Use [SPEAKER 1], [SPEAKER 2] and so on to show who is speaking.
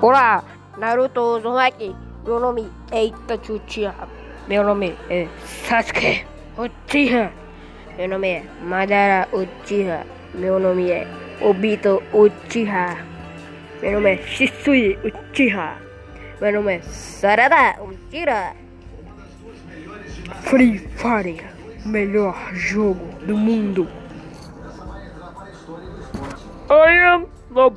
[SPEAKER 1] Olá, Naruto Uzumaki. Meu nome é Itachi Uchiha. Meu nome é Sasuke Uchiha. Meu nome é Madara Uchiha. Meu nome é Obito Uchiha. Meu nome é Shisui Uchiha. Meu nome é Sarada Uchiha. Free Fire, melhor jogo do mundo. I am no